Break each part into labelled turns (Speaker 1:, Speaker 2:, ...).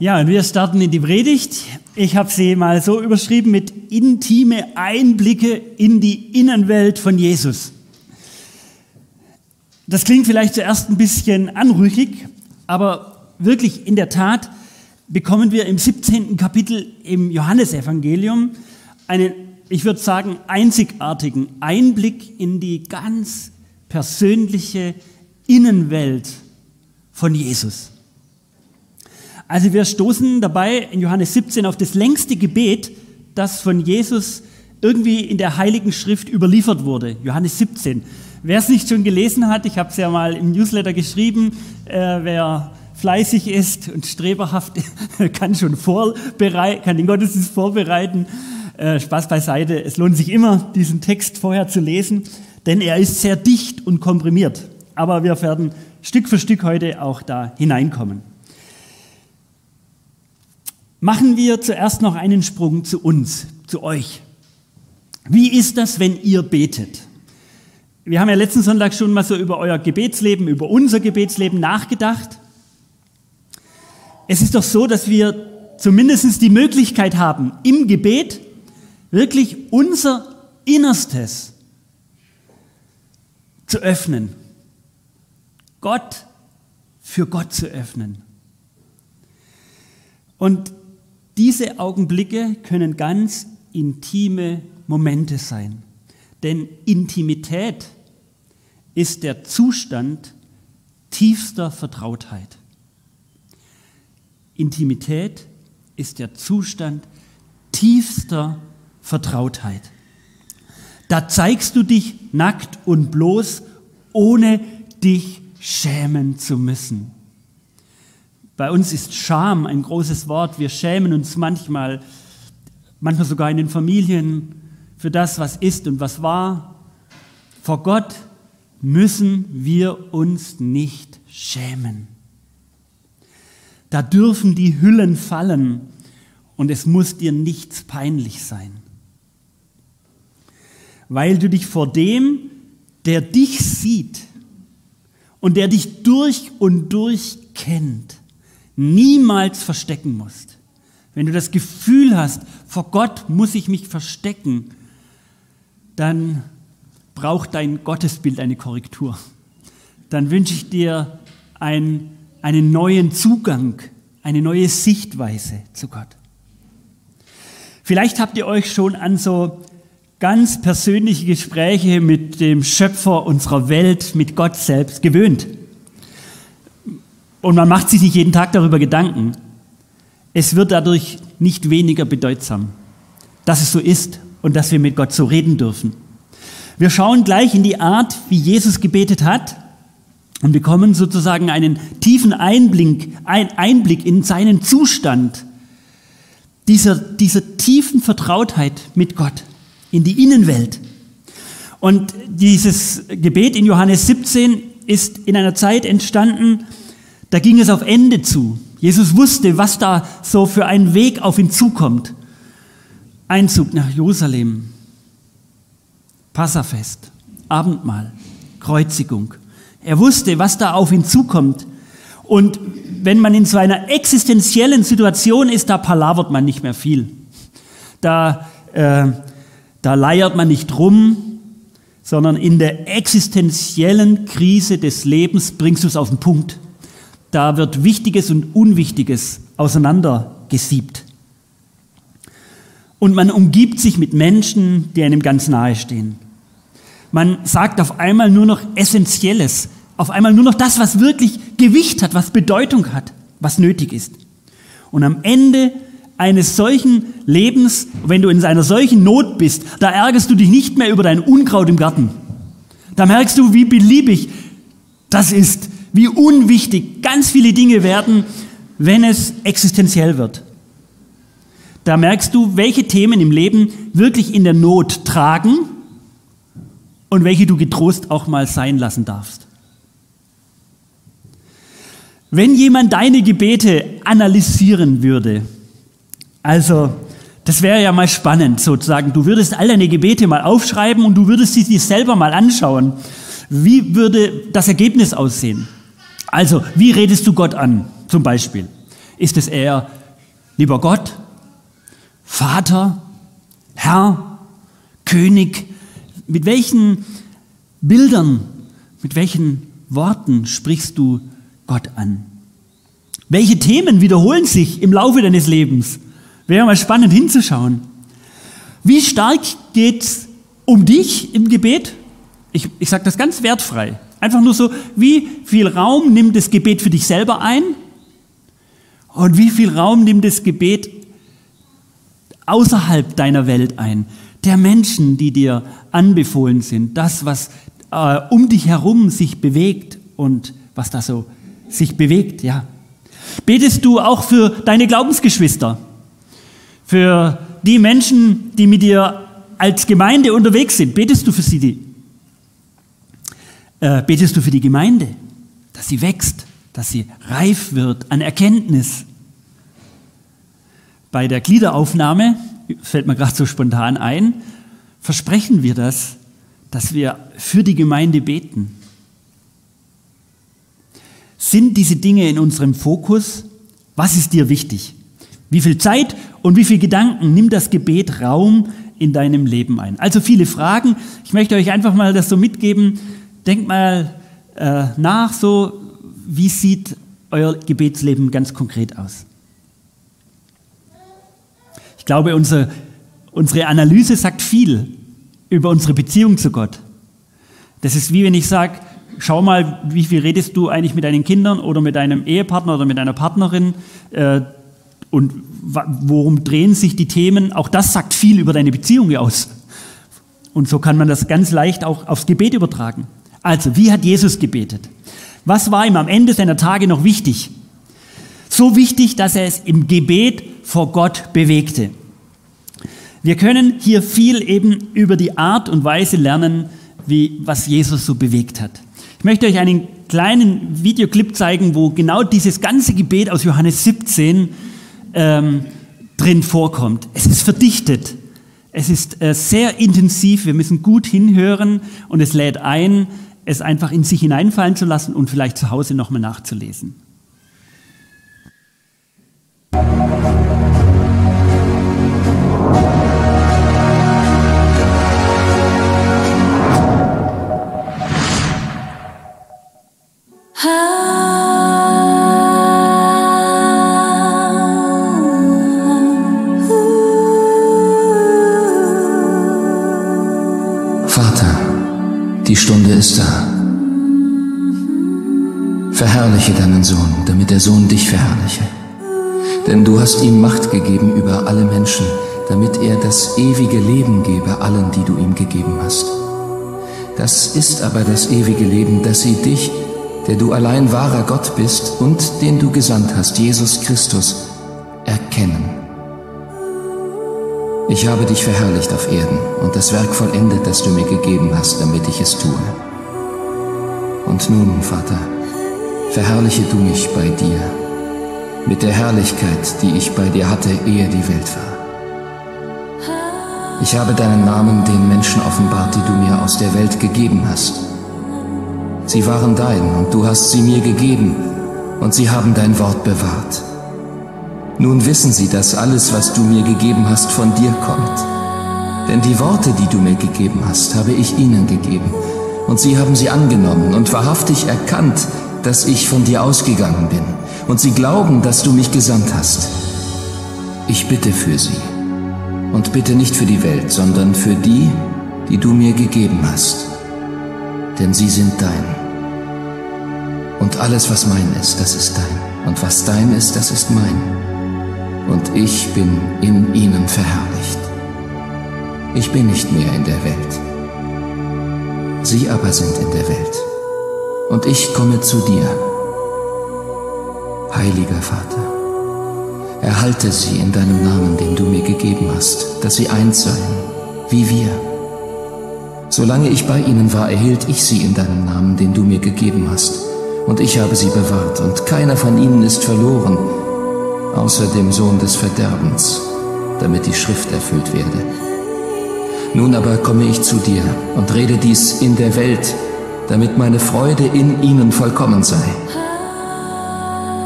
Speaker 1: Ja, und wir starten in die Predigt. Ich habe sie mal so überschrieben mit intime Einblicke in die Innenwelt von Jesus. Das klingt vielleicht zuerst ein bisschen anrüchig, aber wirklich in der Tat bekommen wir im 17. Kapitel im Johannesevangelium einen, ich würde sagen, einzigartigen Einblick in die ganz persönliche Innenwelt von Jesus. Also wir stoßen dabei in Johannes 17 auf das längste Gebet, das von Jesus irgendwie in der Heiligen Schrift überliefert wurde. Johannes 17. Wer es nicht schon gelesen hat, ich habe es ja mal im Newsletter geschrieben, äh, wer fleißig ist und streberhaft, kann schon vorbereiten, kann den Gottesdienst vorbereiten. Äh, Spaß beiseite, es lohnt sich immer, diesen Text vorher zu lesen, denn er ist sehr dicht und komprimiert. Aber wir werden Stück für Stück heute auch da hineinkommen. Machen wir zuerst noch einen Sprung zu uns, zu euch. Wie ist das, wenn ihr betet? Wir haben ja letzten Sonntag schon mal so über euer Gebetsleben, über unser Gebetsleben nachgedacht. Es ist doch so, dass wir zumindest die Möglichkeit haben, im Gebet wirklich unser Innerstes zu öffnen. Gott für Gott zu öffnen. Und diese Augenblicke können ganz intime Momente sein. Denn Intimität ist der Zustand tiefster Vertrautheit. Intimität ist der Zustand tiefster Vertrautheit. Da zeigst du dich nackt und bloß, ohne dich schämen zu müssen. Bei uns ist Scham ein großes Wort. Wir schämen uns manchmal, manchmal sogar in den Familien für das, was ist und was war. Vor Gott müssen wir uns nicht schämen. Da dürfen die Hüllen fallen und es muss dir nichts peinlich sein. Weil du dich vor dem, der dich sieht und der dich durch und durch kennt, niemals verstecken musst. Wenn du das Gefühl hast, vor Gott muss ich mich verstecken, dann braucht dein Gottesbild eine Korrektur. Dann wünsche ich dir ein, einen neuen Zugang, eine neue Sichtweise zu Gott. Vielleicht habt ihr euch schon an so ganz persönliche Gespräche mit dem Schöpfer unserer Welt, mit Gott selbst gewöhnt. Und man macht sich nicht jeden Tag darüber Gedanken. Es wird dadurch nicht weniger bedeutsam, dass es so ist und dass wir mit Gott so reden dürfen. Wir schauen gleich in die Art, wie Jesus gebetet hat und bekommen sozusagen einen tiefen Einblick, Einblick in seinen Zustand dieser, dieser tiefen Vertrautheit mit Gott, in die Innenwelt. Und dieses Gebet in Johannes 17 ist in einer Zeit entstanden, da ging es auf Ende zu. Jesus wusste, was da so für ein Weg auf ihn zukommt. Einzug nach Jerusalem, Passafest, Abendmahl, Kreuzigung. Er wusste, was da auf ihn zukommt. Und wenn man in so einer existenziellen Situation ist, da palavert man nicht mehr viel. Da, äh, da leiert man nicht rum, sondern in der existenziellen Krise des Lebens bringst du es auf den Punkt. Da wird Wichtiges und Unwichtiges auseinandergesiebt. Und man umgibt sich mit Menschen, die einem ganz nahe stehen. Man sagt auf einmal nur noch Essentielles, auf einmal nur noch das, was wirklich Gewicht hat, was Bedeutung hat, was nötig ist. Und am Ende eines solchen Lebens, wenn du in einer solchen Not bist, da ärgerst du dich nicht mehr über dein Unkraut im Garten. Da merkst du, wie beliebig das ist, wie unwichtig ganz viele Dinge werden, wenn es existenziell wird. Da merkst du, welche Themen im Leben wirklich in der Not tragen und welche du getrost auch mal sein lassen darfst. Wenn jemand deine Gebete analysieren würde, also das wäre ja mal spannend sozusagen, du würdest all deine Gebete mal aufschreiben und du würdest sie dir selber mal anschauen. Wie würde das Ergebnis aussehen? Also, wie redest du Gott an, zum Beispiel? Ist es eher, lieber Gott, Vater, Herr, König? Mit welchen Bildern, mit welchen Worten sprichst du Gott an? Welche Themen wiederholen sich im Laufe deines Lebens? Wäre mal spannend hinzuschauen. Wie stark geht es um dich im Gebet? Ich, ich sage das ganz wertfrei. Einfach nur so, wie viel Raum nimmt das Gebet für dich selber ein? Und wie viel Raum nimmt das Gebet außerhalb deiner Welt ein? Der Menschen, die dir anbefohlen sind, das, was äh, um dich herum sich bewegt und was da so sich bewegt, ja. Betest du auch für deine Glaubensgeschwister? Für die Menschen, die mit dir als Gemeinde unterwegs sind? Betest du für sie? Äh, betest du für die Gemeinde, dass sie wächst, dass sie reif wird an Erkenntnis? Bei der Gliederaufnahme, fällt mir gerade so spontan ein, versprechen wir das, dass wir für die Gemeinde beten. Sind diese Dinge in unserem Fokus? Was ist dir wichtig? Wie viel Zeit und wie viel Gedanken nimmt das Gebet Raum in deinem Leben ein? Also viele Fragen. Ich möchte euch einfach mal das so mitgeben. Denkt mal äh, nach, so wie sieht euer Gebetsleben ganz konkret aus? Ich glaube, unser, unsere Analyse sagt viel über unsere Beziehung zu Gott. Das ist wie wenn ich sage, schau mal, wie viel redest du eigentlich mit deinen Kindern oder mit deinem Ehepartner oder mit deiner Partnerin äh, und worum drehen sich die Themen. Auch das sagt viel über deine Beziehung aus. Und so kann man das ganz leicht auch aufs Gebet übertragen. Also, wie hat Jesus gebetet? Was war ihm am Ende seiner Tage noch wichtig? So wichtig, dass er es im Gebet vor Gott bewegte. Wir können hier viel eben über die Art und Weise lernen, wie, was Jesus so bewegt hat. Ich möchte euch einen kleinen Videoclip zeigen, wo genau dieses ganze Gebet aus Johannes 17 ähm, drin vorkommt. Es ist verdichtet. Es ist äh, sehr intensiv. Wir müssen gut hinhören und es lädt ein, es einfach in sich hineinfallen zu lassen und vielleicht zu Hause nochmal nachzulesen.
Speaker 2: Stunde ist da. Verherrliche deinen Sohn, damit der Sohn dich verherrliche. Denn du hast ihm Macht gegeben über alle Menschen, damit er das ewige Leben gebe allen, die du ihm gegeben hast. Das ist aber das ewige Leben, dass sie dich, der du allein wahrer Gott bist und den du gesandt hast, Jesus Christus, erkennen. Ich habe dich verherrlicht auf Erden und das Werk vollendet, das du mir gegeben hast, damit ich es tue. Und nun, Vater, verherrliche du mich bei dir, mit der Herrlichkeit, die ich bei dir hatte, ehe die Welt war. Ich habe deinen Namen den Menschen offenbart, die du mir aus der Welt gegeben hast. Sie waren dein und du hast sie mir gegeben und sie haben dein Wort bewahrt. Nun wissen sie, dass alles, was du mir gegeben hast, von dir kommt. Denn die Worte, die du mir gegeben hast, habe ich ihnen gegeben. Und sie haben sie angenommen und wahrhaftig erkannt, dass ich von dir ausgegangen bin. Und sie glauben, dass du mich gesandt hast. Ich bitte für sie. Und bitte nicht für die Welt, sondern für die, die du mir gegeben hast. Denn sie sind dein. Und alles, was mein ist, das ist dein. Und was dein ist, das ist mein und ich bin in ihnen verherrlicht. Ich bin nicht mehr in der Welt. Sie aber sind in der Welt. Und ich komme zu dir. Heiliger Vater, erhalte sie in deinem Namen, den du mir gegeben hast, dass sie eins seien, wie wir. Solange ich bei ihnen war, erhielt ich sie in deinem Namen, den du mir gegeben hast. Und ich habe sie bewahrt, und keiner von ihnen ist verloren, außer dem Sohn des Verderbens, damit die Schrift erfüllt werde. Nun aber komme ich zu dir und rede dies in der Welt, damit meine Freude in ihnen vollkommen sei.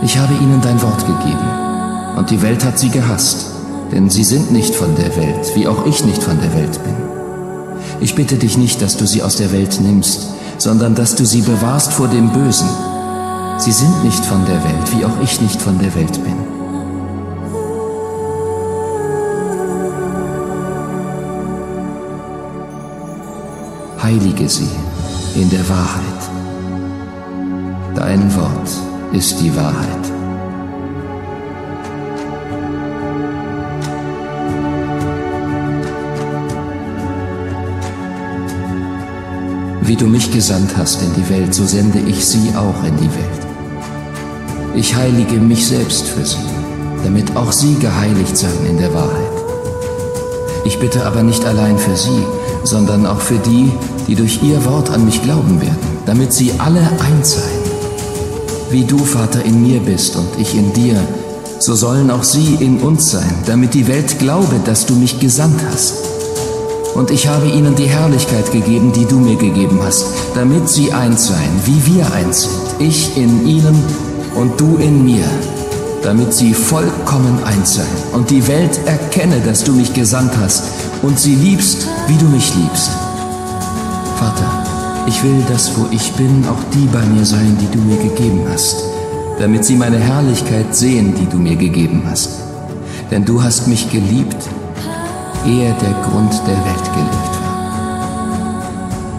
Speaker 2: Ich habe ihnen dein Wort gegeben, und die Welt hat sie gehasst, denn sie sind nicht von der Welt, wie auch ich nicht von der Welt bin. Ich bitte dich nicht, dass du sie aus der Welt nimmst, sondern dass du sie bewahrst vor dem Bösen. Sie sind nicht von der Welt, wie auch ich nicht von der Welt bin. Heilige sie in der Wahrheit. Dein Wort ist die Wahrheit. Wie du mich gesandt hast in die Welt, so sende ich sie auch in die Welt. Ich heilige mich selbst für sie, damit auch sie geheiligt seien in der Wahrheit. Ich bitte aber nicht allein für sie, sondern auch für die, die durch ihr Wort an mich glauben werden, damit sie alle eins seien. Wie du, Vater, in mir bist und ich in dir, so sollen auch sie in uns sein, damit die Welt glaube, dass du mich gesandt hast. Und ich habe ihnen die Herrlichkeit gegeben, die du mir gegeben hast, damit sie eins seien, wie wir eins sind, ich in ihnen und du in mir, damit sie vollkommen eins seien und die Welt erkenne, dass du mich gesandt hast und sie liebst, wie du mich liebst. Vater, ich will, dass wo ich bin, auch die bei mir seien, die du mir gegeben hast, damit sie meine Herrlichkeit sehen, die du mir gegeben hast. Denn du hast mich geliebt, ehe der Grund der Welt gelegt war.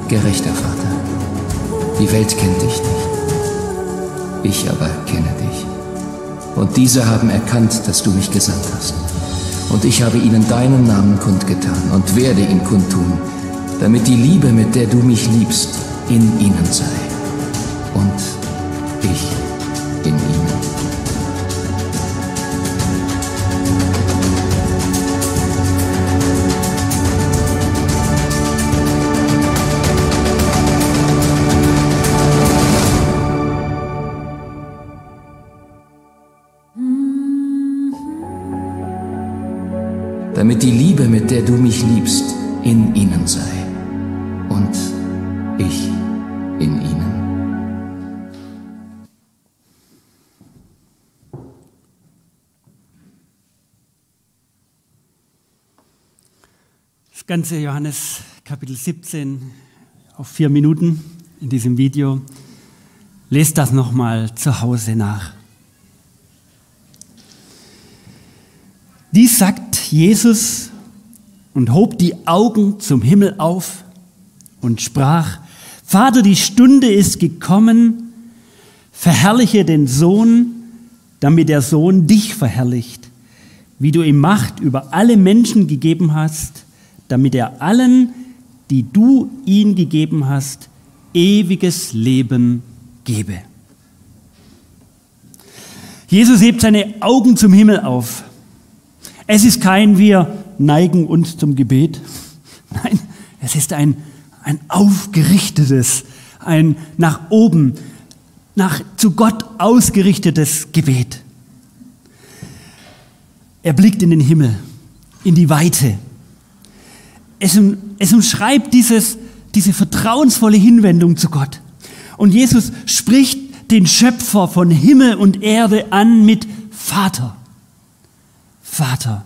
Speaker 2: Gerechter Vater, die Welt kennt dich nicht, ich aber kenne dich. Und diese haben erkannt, dass du mich gesandt hast. Und ich habe ihnen deinen Namen kundgetan und werde ihn kundtun, damit die Liebe, mit der du mich liebst, in ihnen sei und ich damit die Liebe, mit der du mich liebst, in ihnen sei und ich in ihnen.
Speaker 1: Das ganze Johannes Kapitel 17 auf vier Minuten in diesem Video. Lest das nochmal zu Hause nach. Dies sagt Jesus und hob die Augen zum Himmel auf und sprach, Vater, die Stunde ist gekommen, verherrliche den Sohn, damit der Sohn dich verherrlicht, wie du ihm Macht über alle Menschen gegeben hast, damit er allen, die du ihn gegeben hast, ewiges Leben gebe. Jesus hebt seine Augen zum Himmel auf. Es ist kein wir neigen uns zum Gebet. Nein, es ist ein, ein aufgerichtetes, ein nach oben, nach zu Gott ausgerichtetes Gebet. Er blickt in den Himmel, in die Weite. Es, es umschreibt dieses, diese vertrauensvolle Hinwendung zu Gott. Und Jesus spricht den Schöpfer von Himmel und Erde an mit Vater. Vater.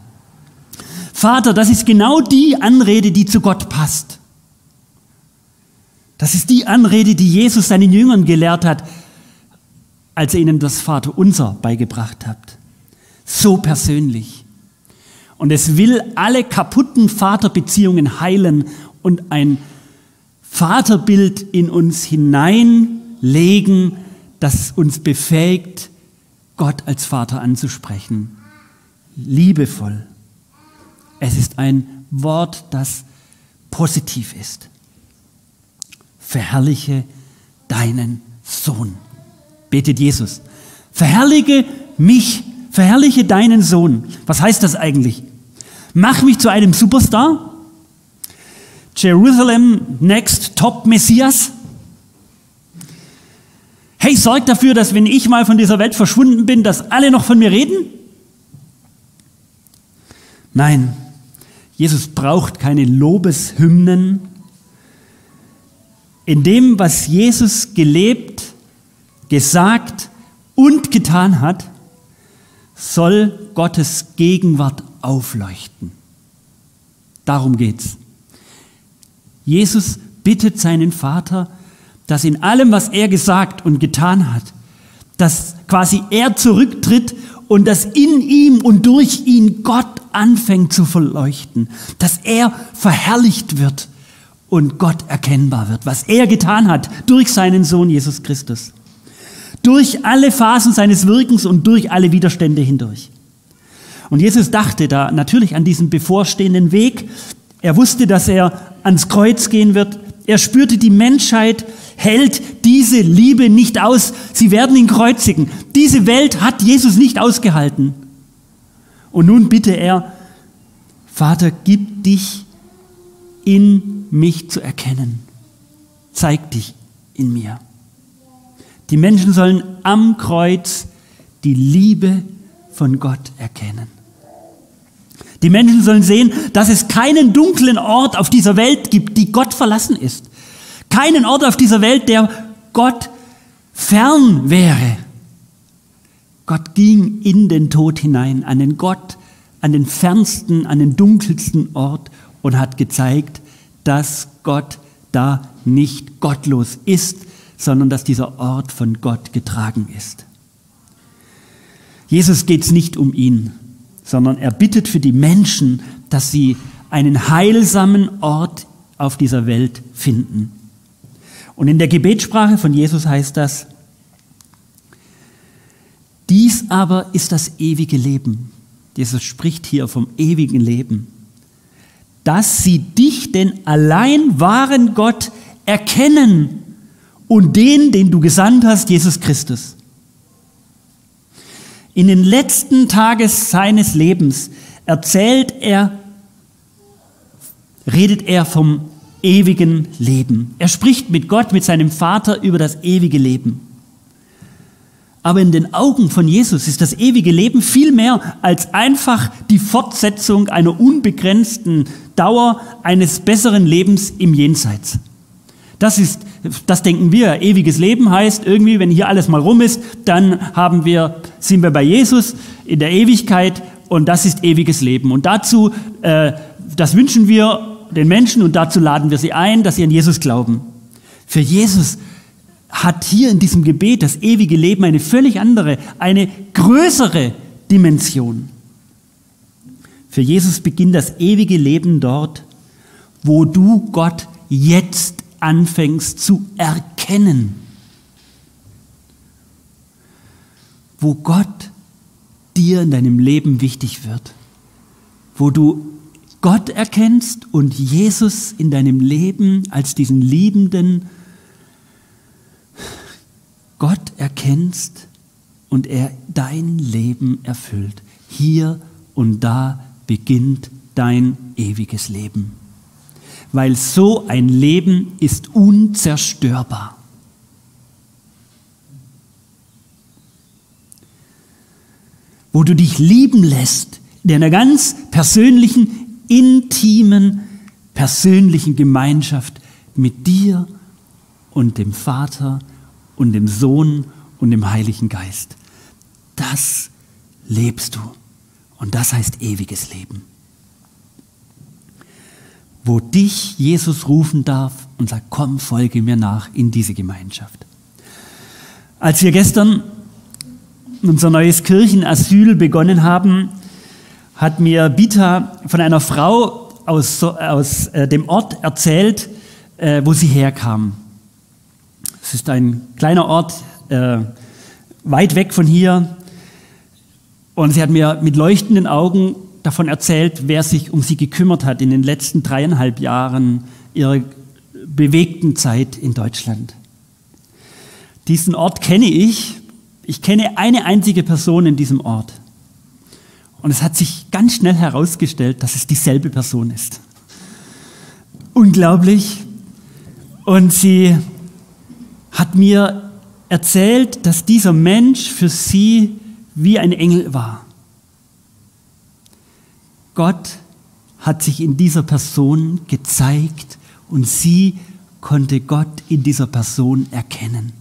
Speaker 1: Vater, das ist genau die Anrede, die zu Gott passt. Das ist die Anrede, die Jesus seinen Jüngern gelehrt hat, als er ihnen das Vaterunser beigebracht hat. So persönlich. Und es will alle kaputten Vaterbeziehungen heilen und ein Vaterbild in uns hineinlegen, das uns befähigt, Gott als Vater anzusprechen. Liebevoll. Es ist ein Wort, das positiv ist. Verherrliche deinen Sohn. Betet Jesus. Verherrliche mich, verherrliche deinen Sohn. Was heißt das eigentlich? Mach mich zu einem Superstar? Jerusalem Next Top Messias? Hey, sorg dafür, dass wenn ich mal von dieser Welt verschwunden bin, dass alle noch von mir reden? Nein, Jesus braucht keine Lobeshymnen. In dem, was Jesus gelebt, gesagt und getan hat, soll Gottes Gegenwart aufleuchten. Darum geht's. Jesus bittet seinen Vater, dass in allem, was er gesagt und getan hat, dass quasi er zurücktritt und dass in ihm und durch ihn Gott anfängt zu verleuchten, dass er verherrlicht wird und Gott erkennbar wird, was er getan hat durch seinen Sohn Jesus Christus. Durch alle Phasen seines Wirkens und durch alle Widerstände hindurch. Und Jesus dachte da natürlich an diesen bevorstehenden Weg. Er wusste, dass er ans Kreuz gehen wird. Er spürte, die Menschheit hält diese Liebe nicht aus. Sie werden ihn kreuzigen. Diese Welt hat Jesus nicht ausgehalten. Und nun bitte er, Vater, gib dich in mich zu erkennen. Zeig dich in mir. Die Menschen sollen am Kreuz die Liebe von Gott erkennen. Die Menschen sollen sehen, dass es keinen dunklen Ort auf dieser Welt gibt, die Gott verlassen ist. Keinen Ort auf dieser Welt, der Gott fern wäre. Gott ging in den Tod hinein, an den Gott, an den fernsten, an den dunkelsten Ort und hat gezeigt, dass Gott da nicht gottlos ist, sondern dass dieser Ort von Gott getragen ist. Jesus geht es nicht um ihn, sondern er bittet für die Menschen, dass sie einen heilsamen Ort auf dieser Welt finden. Und in der Gebetssprache von Jesus heißt das, dies aber ist das ewige Leben. Jesus spricht hier vom ewigen Leben. Dass sie dich, den allein wahren Gott, erkennen und den, den du gesandt hast, Jesus Christus. In den letzten Tagen seines Lebens erzählt er, redet er vom ewigen Leben. Er spricht mit Gott, mit seinem Vater über das ewige Leben. Aber in den Augen von Jesus ist das ewige Leben viel mehr als einfach die Fortsetzung einer unbegrenzten Dauer eines besseren Lebens im Jenseits. Das ist, das denken wir. Ewiges Leben heißt irgendwie, wenn hier alles mal rum ist, dann haben wir, sind wir bei Jesus in der Ewigkeit und das ist ewiges Leben. Und dazu, äh, das wünschen wir den Menschen und dazu laden wir sie ein, dass sie an Jesus glauben. Für Jesus hat hier in diesem Gebet das ewige Leben eine völlig andere, eine größere Dimension. Für Jesus beginnt das ewige Leben dort, wo du Gott jetzt anfängst zu erkennen. Wo Gott dir in deinem Leben wichtig wird. Wo du Gott erkennst und Jesus in deinem Leben als diesen liebenden Gott erkennst und er dein Leben erfüllt. Hier und da beginnt dein ewiges Leben. Weil so ein Leben ist unzerstörbar. Wo du dich lieben lässt, in einer ganz persönlichen, intimen, persönlichen Gemeinschaft mit dir und dem Vater und dem Sohn und dem Heiligen Geist. Das lebst du. Und das heißt ewiges Leben. Wo dich Jesus rufen darf und sagt, komm, folge mir nach in diese Gemeinschaft. Als wir gestern unser neues Kirchenasyl begonnen haben, hat mir Bita von einer Frau aus, aus äh, dem Ort erzählt, äh, wo sie herkam. Es ist ein kleiner Ort äh, weit weg von hier. Und sie hat mir mit leuchtenden Augen davon erzählt, wer sich um sie gekümmert hat in den letzten dreieinhalb Jahren ihrer bewegten Zeit in Deutschland. Diesen Ort kenne ich. Ich kenne eine einzige Person in diesem Ort. Und es hat sich ganz schnell herausgestellt, dass es dieselbe Person ist. Unglaublich. Und sie hat mir erzählt, dass dieser Mensch für sie wie ein Engel war. Gott hat sich in dieser Person gezeigt und sie konnte Gott in dieser Person erkennen.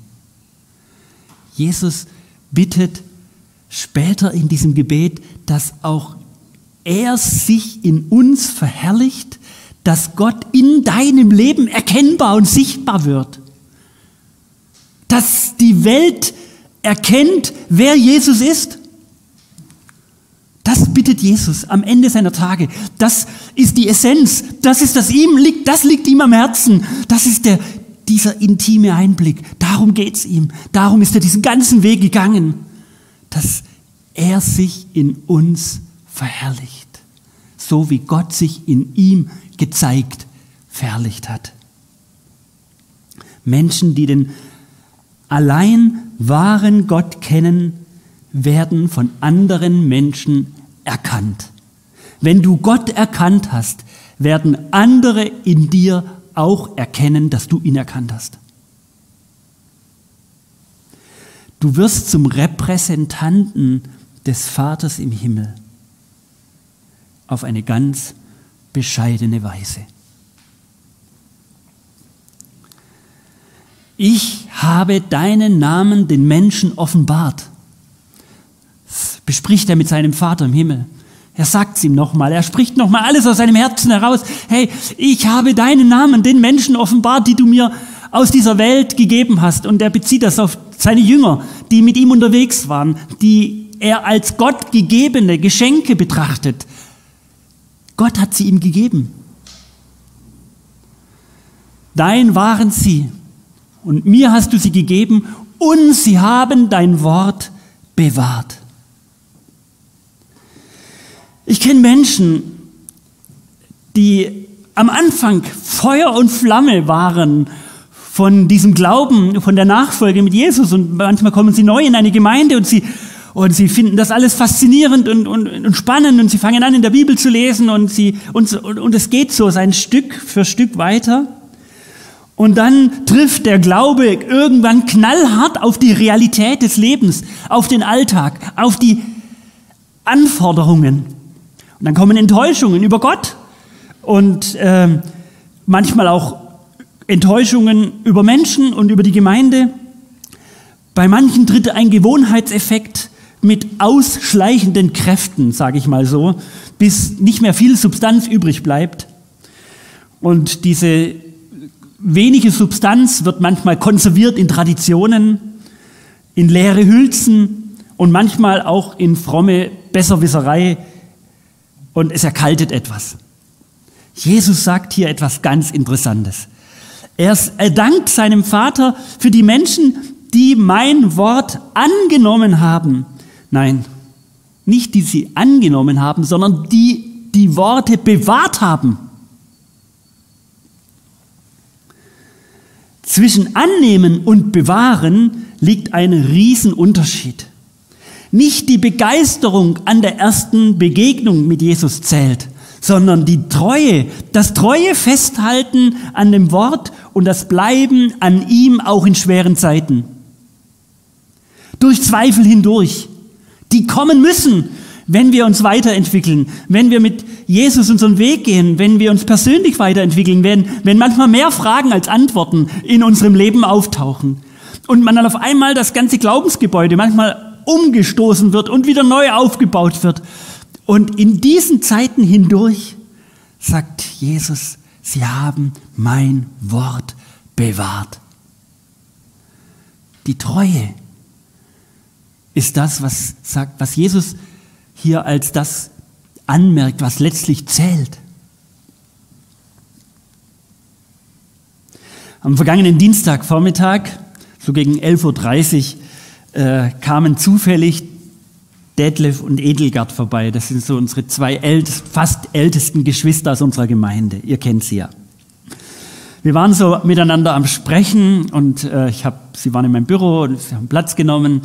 Speaker 1: Jesus bittet später in diesem Gebet, dass auch er sich in uns verherrlicht, dass Gott in deinem Leben erkennbar und sichtbar wird. Die Welt erkennt, wer Jesus ist. Das bittet Jesus am Ende seiner Tage. Das ist die Essenz. Das ist das ihm liegt, das liegt ihm am Herzen. Das ist der, dieser intime Einblick. Darum geht's ihm. Darum ist er diesen ganzen Weg gegangen, dass er sich in uns verherrlicht. So wie Gott sich in ihm gezeigt, verherrlicht hat. Menschen, die den allein wahren Gott kennen, werden von anderen Menschen erkannt. Wenn du Gott erkannt hast, werden andere in dir auch erkennen, dass du ihn erkannt hast. Du wirst zum Repräsentanten des Vaters im Himmel auf eine ganz bescheidene Weise. Ich habe deinen Namen den Menschen offenbart. Das bespricht er mit seinem Vater im Himmel. Er sagt es ihm nochmal, er spricht nochmal alles aus seinem Herzen heraus. Hey, ich habe deinen Namen den Menschen offenbart, die du mir aus dieser Welt gegeben hast. Und er bezieht das auf seine Jünger, die mit ihm unterwegs waren, die er als Gott gegebene Geschenke betrachtet. Gott hat sie ihm gegeben. Dein waren sie und mir hast du sie gegeben und sie haben dein Wort bewahrt. Ich kenne Menschen, die am Anfang Feuer und Flamme waren von diesem Glauben, von der Nachfolge mit Jesus und manchmal kommen sie neu in eine Gemeinde und sie und sie finden das alles faszinierend und, und, und spannend und sie fangen an, in der Bibel zu lesen und, sie, und, und es geht so sein Stück für Stück weiter. Und dann trifft der Glaube irgendwann knallhart auf die Realität des Lebens, auf den Alltag, auf die Anforderungen. Und dann kommen Enttäuschungen über Gott und äh, manchmal auch Enttäuschungen über Menschen und über die Gemeinde. Bei manchen tritt ein Gewohnheitseffekt mit ausschleichenden Kräften, sage ich mal so, bis nicht mehr viel Substanz übrig bleibt. Und diese wenige Substanz wird manchmal konserviert in Traditionen, in leere Hülsen und manchmal auch in fromme Besserwisserei und es erkaltet etwas. Jesus sagt hier etwas ganz Interessantes. Er dankt seinem Vater für die Menschen, die mein Wort angenommen haben Nein, nicht die sie angenommen haben, sondern die die Worte bewahrt haben. Zwischen annehmen und bewahren liegt ein Riesenunterschied. Nicht die Begeisterung an der ersten Begegnung mit Jesus zählt, sondern die Treue, das treue Festhalten an dem Wort und das Bleiben an ihm auch in schweren Zeiten. Durch Zweifel hindurch, die kommen müssen, wenn wir uns weiterentwickeln, wenn wir mit Jesus unseren Weg gehen, wenn wir uns persönlich weiterentwickeln, wenn, wenn manchmal mehr Fragen als Antworten in unserem Leben auftauchen und man dann auf einmal das ganze Glaubensgebäude manchmal umgestoßen wird und wieder neu aufgebaut wird. Und in diesen Zeiten hindurch sagt Jesus, sie haben mein Wort bewahrt. Die Treue, ist das, was sagt, was Jesus hier als das anmerkt, was letztlich zählt. Am vergangenen Dienstagvormittag, so gegen 11.30 Uhr, äh, kamen zufällig Detlef und Edelgard vorbei. Das sind so unsere zwei ältest, fast ältesten Geschwister aus unserer Gemeinde. Ihr kennt sie ja. Wir waren so miteinander am Sprechen und äh, ich hab, sie waren in meinem Büro und sie haben Platz genommen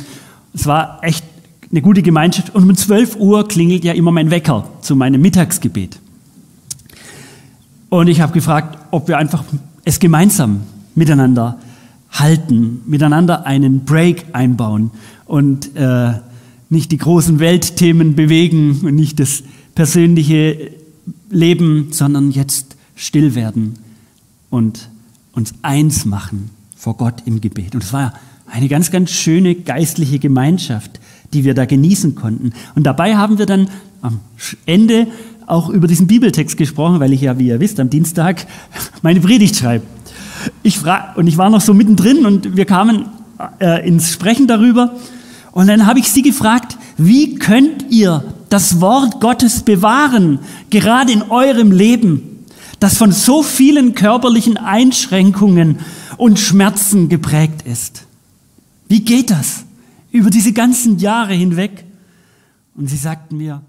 Speaker 1: es war echt eine gute Gemeinschaft. Und um 12 Uhr klingelt ja immer mein Wecker zu meinem Mittagsgebet. Und ich habe gefragt, ob wir einfach es gemeinsam miteinander halten, miteinander einen Break einbauen und äh, nicht die großen Weltthemen bewegen und nicht das persönliche Leben, sondern jetzt still werden und uns eins machen vor Gott im Gebet. Und es war Eine ganz, ganz schöne geistliche Gemeinschaft, die wir da genießen konnten. Und dabei haben wir dann am Ende auch über diesen Bibeltext gesprochen, weil ich ja, wie ihr wisst, am Dienstag meine Predigt schreibe. Ich und ich war noch so mittendrin und wir kamen äh, ins Sprechen darüber. Und dann habe ich sie gefragt, wie könnt ihr das Wort Gottes bewahren, gerade in eurem Leben, das von so vielen körperlichen Einschränkungen und Schmerzen geprägt ist? Wie geht das über diese ganzen Jahre hinweg? Und sie sagten mir,